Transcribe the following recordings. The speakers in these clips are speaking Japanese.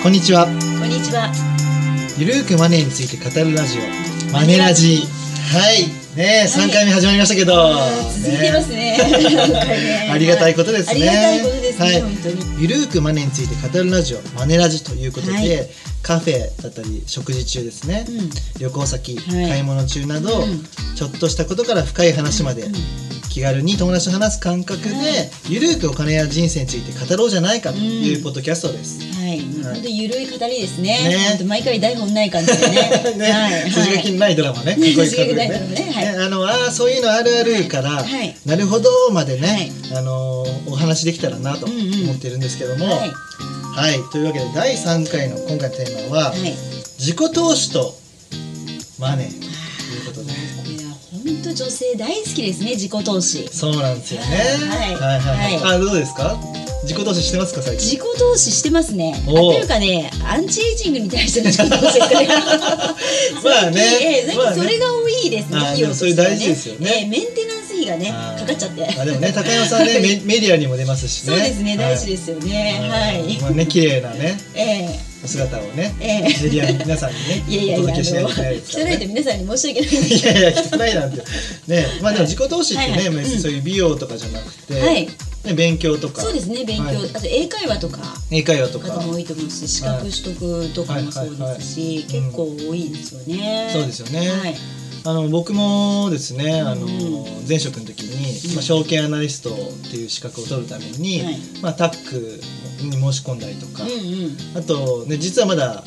こんにちは。こんにちは。ゆるーくマネーについて語るラジオ。マネラジ。はい。ねえ3回目始まりましたけど、続いてますね。ありがたいことですね。ありがたいことですね、はい。ゆるーくマネーについて語るラジオ。マネラジということで、はい。カフェだったり食事中ですね、うん。旅行先、はい。買い物中など、うん。ちょっとしたことから深い話まで、うん気軽に友達と話す感覚で、はい。ゆるーくお金や人生について語ろうじゃないかというポッドキャストです。はい、本当ゆるい語りですね。毎回台本ない感じでね。ね、はい、筋書きのないドラマね、筋書きないドラマね。はい。あのあーそういうのあるあるから、なるほどまでね、あのお話できたらなと思ってるんですけども、ははい。い、というわけで第3回の今回のテーマは、はい。自己投資とマネーということで。女性大好きですね、自己投資。そうなんですよね。はいはいはいはあどうですか？自己投資してますか最近？自己投資してますね。というかね、アンチエイジングに対しての自己投資。まあねええ最まあね近それが多いですね。あー費用としてはでもそれ大事ですよねええメンテナンス費がねあーかかっちゃって。あでもね高山さんね メメディアにも出ますしね。そうですね、大事す。ですよね。はい。まあね綺麗なね ええお姿をね、ええ。メディアに皆さんにね いやいやいや、あお届けしないといけないのですからね。汚いと皆さんに申し訳ない。いやいや汚いなんて。ねまあでも自己投資ってね、はいはい。そういう美容とかじゃなくて、はい。ね勉強とか。そうですね、勉強、はい。あと英会話とか。英会話とか。方も多いと思うし、資格取得とかもそうですし、結構多いですよね。そうですよね。はい。あの僕もですね、あのうん前職の時に、まあ、証券アナリストっていう資格を取るために、はいまあ、タックに申し込んだりとか、うんうん。あと、ね、実はまだ、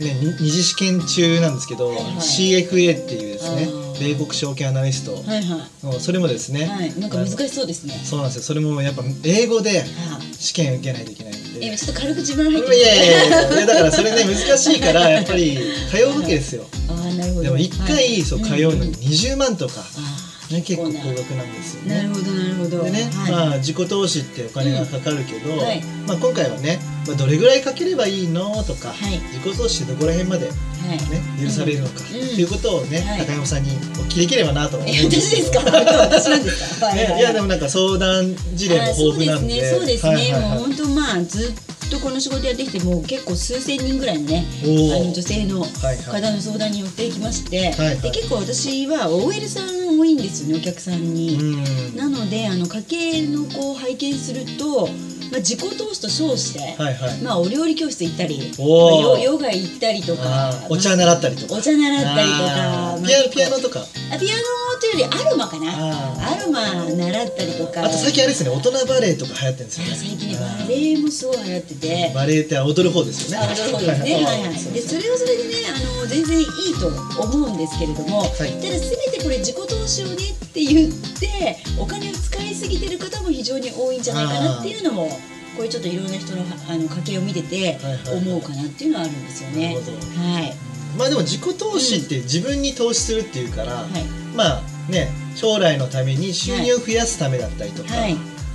ね、に二次試験中なんですけど、はいはい CFA っていうですね米国証券アナリストはいはい。のそれもですね、はい、なんか難しそうですね。そうなんですよそれもやっぱ英語では試験受けないといけないんい。で。今ちょっと軽口分い入ってやいやいやいやだからそれね難しいからやっぱり通うわけですよ。でも1回はい。そう通うのにん。ん20万とか、あね、結構高額なんですよね。なるほど、なるほど。でね、はい。まあ自己投資ってお金がかかるけど、まあ、今回はね、まあ、どれぐらいかければいいのとか、はい。自己投資ってどこら辺まで、ね、はい。許されるのか、うん。っていうことをね、はい。高山さんにお聞きできればなと思うんえ、私ですか？私なんですか？はいやでもなんか相談事例も豊富なんで。あそうですね、そうですね、もう本当まあずっとこの仕事やってきてもう結構数千人ぐらいのねあの女性のはいはい。方の相談に寄ってきまして、はいで結構私は OL さん多いんですよねお客さんに。うん。なのであの家計のこう拝見すると、まあ、自己投資と称して、はいはい。まあ、お料理教室行ったり、まあ、おーヨヨガ行ったりとかお茶習ったりとか。お茶習ったりとかピアノとか。あピアノというよりアロマかな。あアロマ習ったりとか。あと最近あれですね大人バレエとか流行ってるんですよね。最近バレエもすごい流行ってて。バレエって踊る方ですよね。あ踊る方ですね。はいはい。でそれはそれでねあの全然いいと思うんですけれども、い。ただ全てこれ自己投資をねって言ってお金を使いすぎてる方も非常に多いんじゃないかなっていうのもこういうちょっといろんな人のあの家計を見ててはいはい。思うかなっていうのはあるんですよね。なるほど。はい。まあでも自己投資って自分に投資するっていうから、はいまあね将来のために収入を増やすためだったりとか、はい。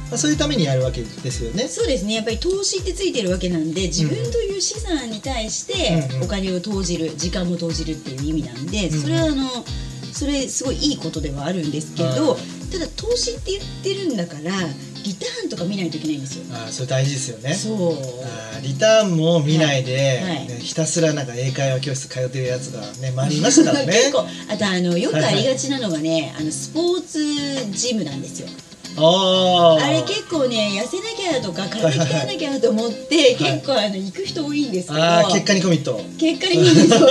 まあ、そういうためにやるわけですよね。そうですね。やっぱり投資ってついてるわけなんで自分という資産に対してうんうん。お金を投じる時間も投じるっていう意味なんでうんうん。それはあのそれすごいいいことではあるんですけどはい。ただ投資って言ってるんだからリターンとか見ないといけないんですよ。ああそれ大事ですよね。そうリターンも見ないで、はいはいねひたすらなんか英会話教室通ってるやつがね周りいましたからね。結構あとあのよくありがちなのがね、あのスポーツジムなんですよ。あああれ結構ね痩せなきゃとか体鍛えなきゃと思って、結構あの行く人多いんですけど、結果にコミット。結果にいいんですよ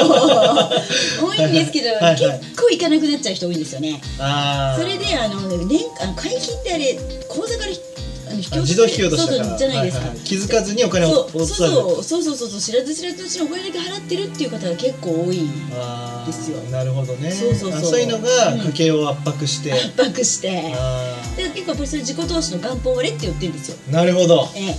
多いんですけど、結構行かなくなっちゃう人多いんですよね。ああそれであの年あの会費ってあれ口座から自動引き落としたからそうそうじゃないですか、はは気づかずにお金をそう。そうそうそうそう知らず知らずのうちにお金だけ払ってるっていう方が結構多いですよ。なるほどね。そうそうそう。あそういうのがうん家計を圧迫して。圧迫して。あで結構やっぱりそれ自己投資の元本割れって言ってるんですよ。ーなるほど。え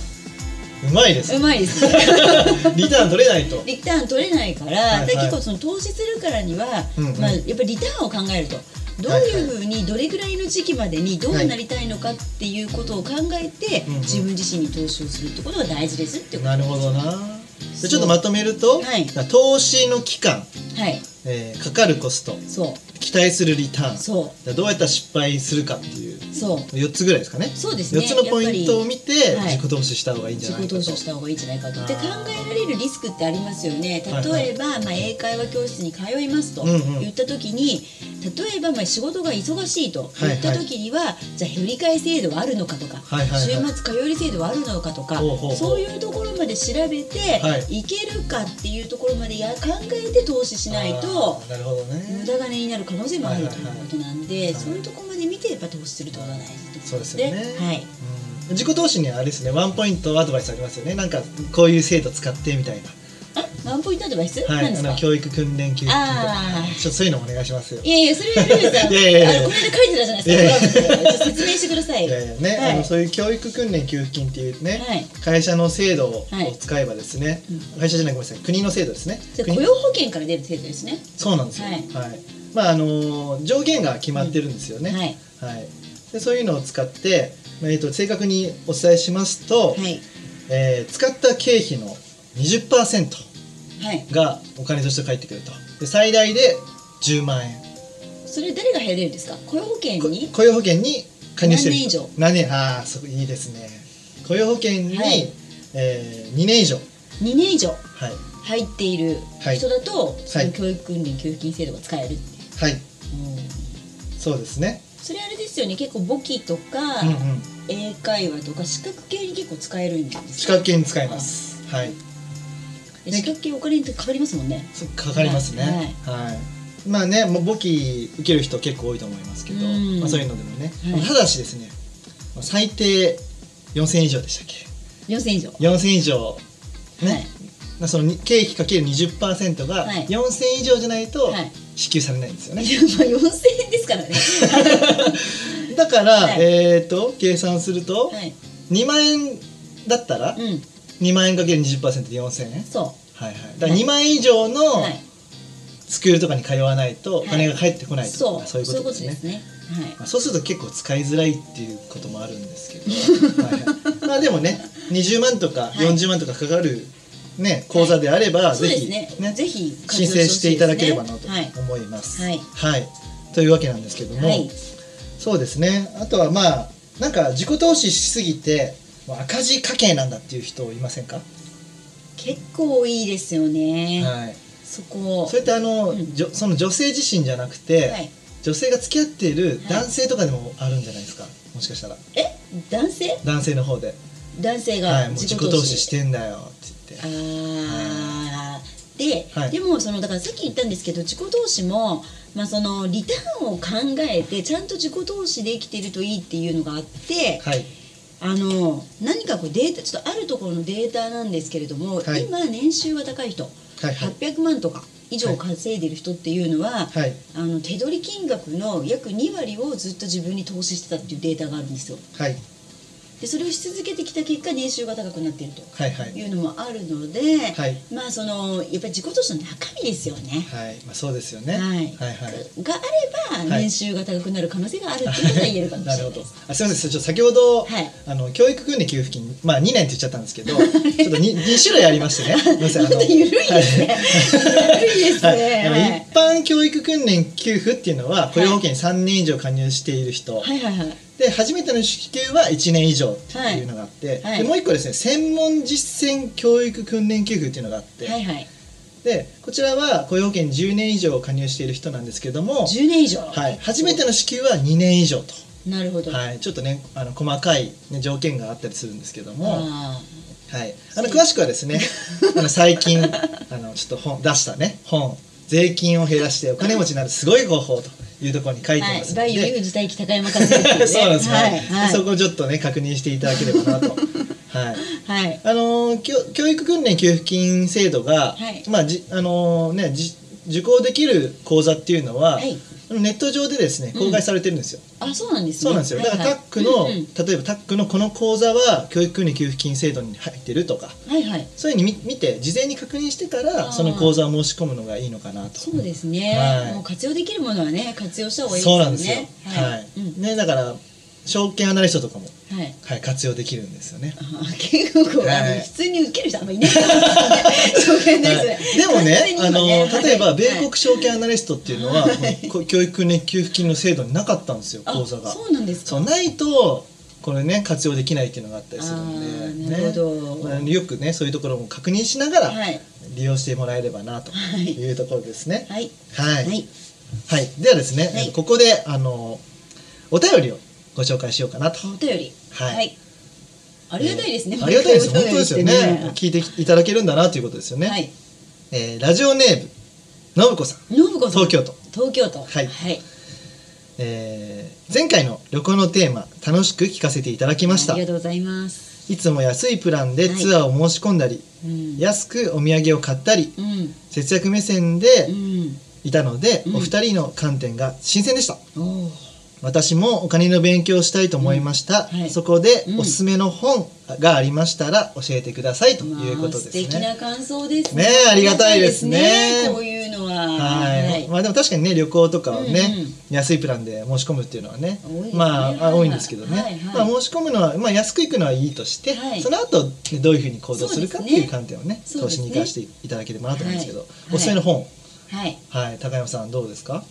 うまいですえ、うまいです。ね リターン取れないと。リターン取れないから、はいはい。で結構その投資するからには、うんうん。まあ、やっぱりリターンを考えるとどういうふうにどれぐらいの時期までにどうなりたいのかっていうことを考えて、自分自身に投資をするってことが大事ですってことなるほどな。ちょっとまとめると、はい。投資の期間、はい。えーかかるコスト、そう期待するリターン、そう。どうやったら失敗するかっていう。そう。4つぐらいですかね。そうですね。4つのポイントを見てはい。自己投資した方がいいんじゃ自己ないかと。投資をした方がいいんじゃないかと。で考えられるリスクってありますよね。はいはい。例えば、まあ、英会話教室に通いますとうんうん。言った時に、例えばまあ仕事が忙しいと言った時には、じゃあ振り替え制度はあるのかとか、はいはいはい。週末通い制度はあるのかとかほうほうほう。そういうところまで調べて、、はい。けるかっていうところまでや考えて投資しないとなるほどね。無駄金になる可能性もあるというはいはいはい。ことなんで、はいそういうところまで見てやっぱ投資するってことが大事ってことそうですよね。はい。うん。自己投資にはあれですねワンポイントアドバイスありますよね。なんかこういう制度使ってみたいな。あワンポイントアドバイス、はい、あの教育訓練給付金とかちょそういうのお願いしますよ。いやいや、それはルーさん。いやいやいやこの間書いてたじゃないですか、コラムで。ちょっと説明してくださいよ。いやいやね、はい。あのそういう教育訓練給付金っていうね、はい。会社の制度をはい。使えばですね、会社じゃないごめんなさい。国の制度ですね。雇用保険から出る制度ですね。そうなんですよ。ははいい。まああの上限が決まってるんですよね。はい。はい。でそういうのを使って、まあえっと正確にお伝えしますと、はい。えー使った経費の20%はい。がお金として返ってくると。で最大で10万円。それ誰が入れるんですか？雇用保険こに雇用保険に加入してる人何年以上？何年？ああそういいですね雇用保険に、はいえー、2年以上 ?2 年以上はい入っているはい人だと、そはいの教育訓練給付金制度が使えるっ。はい。うん。そうですね。それあれですよね、結構簿記とか、うんうん。英会話とか資格系に結構使えるんですか資格系に使います。はい。で資格系お金ってかかりますもんね。そかかりますね。はい、まあねもう簿記受ける人結構多いと思いますけど、うん。まあ、そういうのでもね、はい。ただしですねまあ最低4000円以上でしたっけ？4000以上。4000円以上。ね、はい。まあそのに経費かける20%がはい。4000円以上じゃないとはい支給されないんですよね、いやまあ4000円ですからね。だから、はいえっ、と計算すると、はい。2万円だったら、うん。2万円かける20%で4000円？そはいはいだから2万円以上う。のはい。スクールとかに通わないとお金が返ってこないとそう。か、そういうことですねね。はい。まあ、そうすると結構使いづらいっていうこともあるんですけど、はいはい、まあでもね20万とかはい40万とかかかる、ね、講座であれば、ぜひ、ね。ねぜひ申請していただければなとはい。思います。はい。というわけなんですけども、はい。そうですね。あとはまあなんか自己投資しすぎて赤字家計なんだっていう人いませんか、結構いいですよね。はい、そこ。それってあの、うん。じょその女性自身じゃなくて、はい。女性が付き合っているはい。男性とかでもあるんじゃないですか？もしかしたら。え、男性？男性の方で、男性はい、が自自己投資己投資。してんだよってあーで、はい。でもそのだからさっき言ったんですけど自己投資も、まあ、そのリターンを考えてちゃんと自己投資できてるといいっていうのがあってはい。あの何かこうデータちょっとあるところのデータなんですけれども、はい。今年収が高い人、はいはい。800万とか以上稼いでる人っていうのは、はい。あの手取り金額の約2割をずっと自分に投資してたっていうデータがあるんですよ。はいでそれをし続けてきた結果年収が高くなっていると。はいうのもあるので、はい。まあそのやっぱり自己投資の中身ですよね。はい、まあ、そうですよね。はい。はいはい。があればはい年収が高くなる可能性があるっていうことが言えるかもしれなないです。あすみません。ちょっと先ほど、はい。あの教育訓練給付金。まあ2年って言っちゃったんですけどちょっと 2, 2 種類ありましてね。ごめん。なさい緩いですね。緩いですはい。ね。一般教育訓練給付っていうのは雇用保険に3年以上加入している人、はいはいはい。で初めての支給は1年以上っていうのがあって、はい。でもう一個ですね専門実践教育訓練給付っていうのがあって、はいはい。でこちらは雇用保険に10年以上加入している人なんですけども、10年以上。はい、初めての支給は2年以上と、なるほど。はい、ちょっとねあの細かい、ね、条件があったりするんですけども、あはい、あの詳しくはですね あの最近あのちょっと本出したね本税金を減らしてお金持ちになるすごい方法というところに書い。てますので、バイオ有事待機高山和之っていうね。そうなんです。ね、はい。はい。そこをちょっとね確認していただければなと。はい。はい。あのー教教育訓練給付金制度が、はい。まあじあのーねじ受講できる講座っていうのは、はいネット上でですね公開されてるんですよ。あそうなんですね。そうなんですよ。だからタックの、はいはい例えばタックのこの講座は教育訓練給付金制度に入ってるとか、はいはい。そういうふうに見見て事前に確認してかあらーその講座を申し込むのがいいのかなと。そうですね、はいもう活用できるものはね活用した方がいいですよねそうなんですよ。はい、はい。うんねだから証券アナリストとかもはい。はい、活用できるんですよね。はい。普通に受ける人あんまりいないはい。でもね、あの例えば米国はい証券アナリストっていうのは、教育ね給付金の制度になかったんですよあ講座が。そうなんですか？そうないとこれね活用できないっていうのがあったりするあのーで、なるほど。まあよくねそういうところも確認しながらはい。利用してもらえればなとはい。いうところですね。はい。はい、はい。はい、ではですね、はい。ここであのお便りをご紹介しようかなと。お便りはい。ありがたいですね、ありがたいです。本当ですよね。聞いていただけるんだなということですよね。はい。えーラジオネーム信子さん、信子さん。東京都。東京都。はい。はい、えー前回の旅行のテーマ楽しく聞かせていただきました。ありがとうございます、いつも安いプランでツアーを申し込んだり、うん、安くお土産を買ったりうん。節約目線でうん。いたので、うん。お二人の観点が新鮮でした。おー私もお金の勉強をしたいと思いました、うん。はい。そこでうん。おすすめの本がありましたら教えてくださいということですまあ、素敵ね、な感想ですね。ねえありがたいですね。ねこういうのは。はい、まあでも確かにね旅行とかはね、うんうん。安いプランで申し込むっていうのはねね。まあ、多いんですけどね、はいはい。まあ、申し込むのは、まあ、安く行くのはいいとして、はい。その後、ね、どういうふうに行動するかっていう観点をね投資に生かしていただければなと思うんですけど、はい。おすすめの本。はい。はい。高山さんどうですか？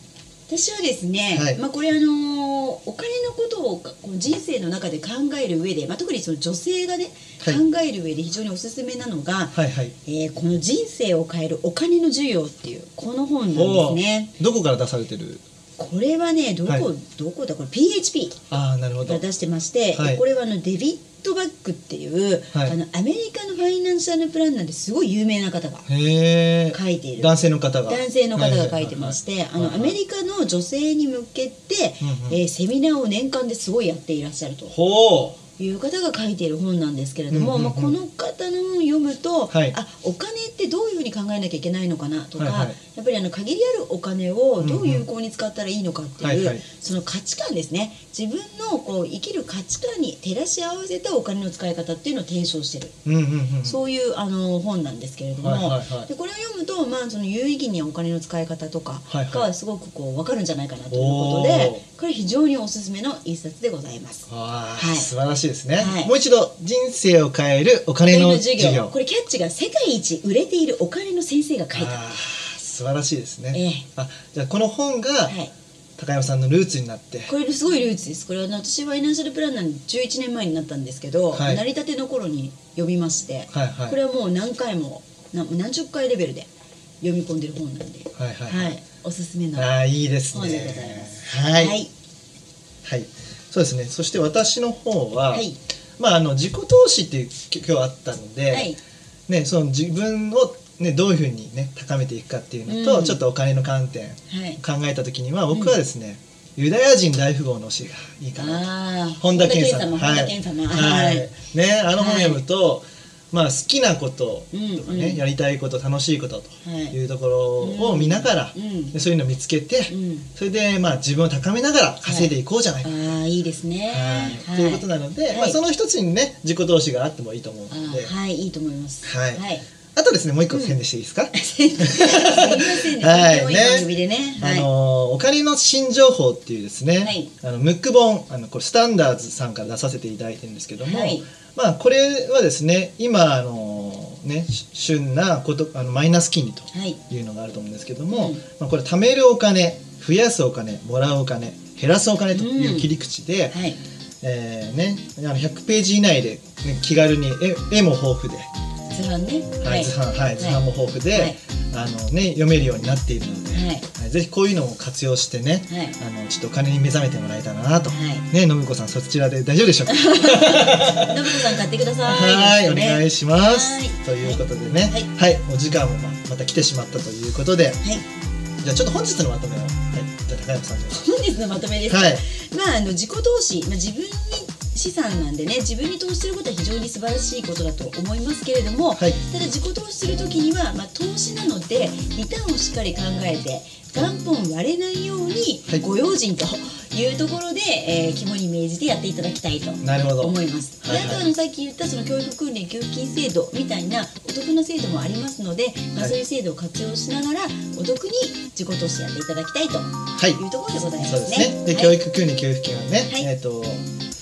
私はですね、はい。まあこれあのーお金のことをこう人生の中で考える上で、まあ、特にその女性がね、はい。考える上で非常におすすめなのが、はいはい。えーこの人生を変えるお金の授業っていうこの本なんですね。どこから出されてる？これはねどこ、はい。どこだ？これ PHP が出してまして、はい。これはあのデビッド・バックっていう、はい。あのアメリカのファイナンシャルプランナーです。ごい有名な方が書いている。男性の方が。男性の方が書いてまして、あのアメカリカの女性に向けて、うんうんえーセミナーを年間ですごいやっていらっしゃると。ほいう方が書いている本なんですけれども、うんうんうん。まあ、この方の本を読むと、はい。あお金ってどういうふうに考えなきゃいけないのかなとか、はいはい。やっぱりあの限りあるお金をどう有効に使ったらいいのかっていう、はいはいその価値観ですね。自分のこう生きる価値観に照らし合わせたお金の使い方っていうのを提唱してる。ううんうんうん。そういうあの本なんですけれども、はいはいはい。でこれを読むと、まあ、その有意義にお金の使い方とかがすごくこう分かるんじゃないかなということで、おこれ非常におすすめの一冊でございます。はい。素晴らしいですね、はい。もう一度人生を変えるお金の授業。これキャッチが世界一売れているお金の先生が書いた。素晴らしいですね、ええ。あじゃあこの本がはい、高山さんのルーツになって、これすごいルーツです。これは私はファイナンシャルプランナーに11年前になったんですけど、はい。成り立ての頃に読みまして、はいはい。これはもう何回もな何十回レベルで読み込んでる本なんで、はいはいはい。おすすめの。ああいいですね。本でございます。はい、はい。はいそうですね。そして私の方は、はい。まああの自己投資っていうき今日あったので、はい。ねその自分をねどういうふうにね高めていくかっていうのと、うん。ちょっとお金の観点はい。考えた時には僕はですね、ユダヤ人大富豪の教えがいいかなと。本田健さん。はい、はい。ねあの本読むと、まあ好きなこととかね、うんうん。やりたいこと楽しいこととはい。いうところを見ながら、うん。でそういうのを見つけて、うん。それでまあ自分を高めながら稼いでいこうじゃないか、ああいいですね。はい。ということなので、はい。まあ、その一つにね自己投資があってもいいと思うあので、ーはい。いいと思います。はい。はいあとですねもう一個宣伝していいですか、すいませんねはい。いい番組でね。あはい。のーお金の新情報っていうですね、はい。あのムック本あのこれスタンダーズさんから出させていただいてるんですけども、はい。まあこれはですね今あのーねし旬なことあのマイナス金利とはい。いうのがあると思うんですけども、うん。まあ、これ貯めるお金増やすお金もらうお金減らすお金という切り口で、はい。えーね、あの100ページ以内で、ね、気軽に絵絵も豊富で、図版ね。はい図版はい、図版も豊富で、はい。あのね、読めるようになっているので、はい。はいぜひこういうのを活用してね、はい。あのちょっとお金に目覚めてもらえたらなと、はい。ね信子さんそちらで大丈夫でしょうか？信子さん買ってください。はい、おね願いします。はい。ということでね。はい。はい、お時間もままた来てしまったということで。はい。じゃあちょっと本日のまとめを、はい、じゃあ高山さんに本日のまとめです、はい。まああの自己投資、まあ、自分に資産なんでね自分に投資することは非常に素晴らしいことだと思いますけれども、はい。ただ自己投資する時には、まあ、投資なのでリターンをしっかり考えて元本割れないようにはい。ご用心というところで、えー肝に銘じてやっていただきたいと思います。はいはい。であとあのさっき言ったその教育訓練給付金制度みたいなお得な制度もありますので、まあ、はい。そういう制度を活用しながらお得に自己投資やっていただきたいとはい。いうところでございますね。そうですね。教育訓練給付金はね、はい。えっ、と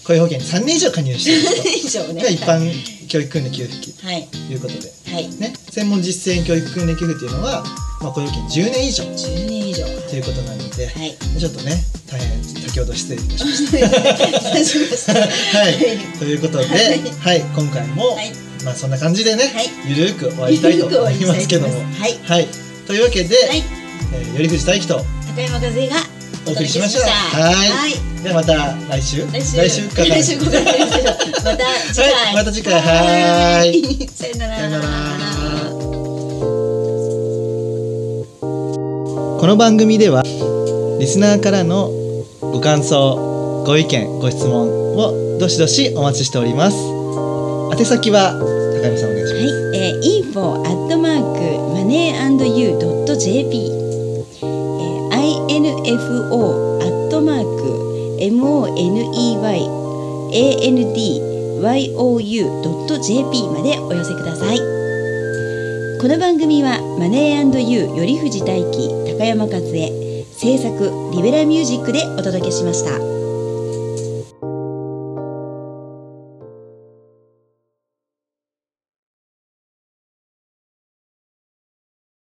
雇用保険に3年以上加入している以上ね。人が一般教育訓練給付金はい。ということで、はい。ね、専門実践教育訓練給付っていうのは、まあ、雇用保険10年以上。10年以上。ということなので、はい。ちょっとね大変先ほど失礼いたしました。しましたはい、ということで、はい、今回も、はい。まあそんな感じでね、はい。ゆるく終わりたいと思いますけども、はい。はい、というわけで、はい。えー、頼藤大樹と高山和恵がお送りしました。ははい。い、ではまた来週、来週。来週か来週また次回、はいまた次回。はい。い さよなら。さよなら。この番組ではリスナーからのご感想、ご意見、ご質問をどしどしお待ちしております。宛先は高山さんお願いします。はい、えー、info アットマークマネー &you.jp、えー、info アットマーク moneyandyou.jp までお寄せくださいこの番組はマネー &you 頼藤大輝高山和恵制作リベラミュージックでお届けしました。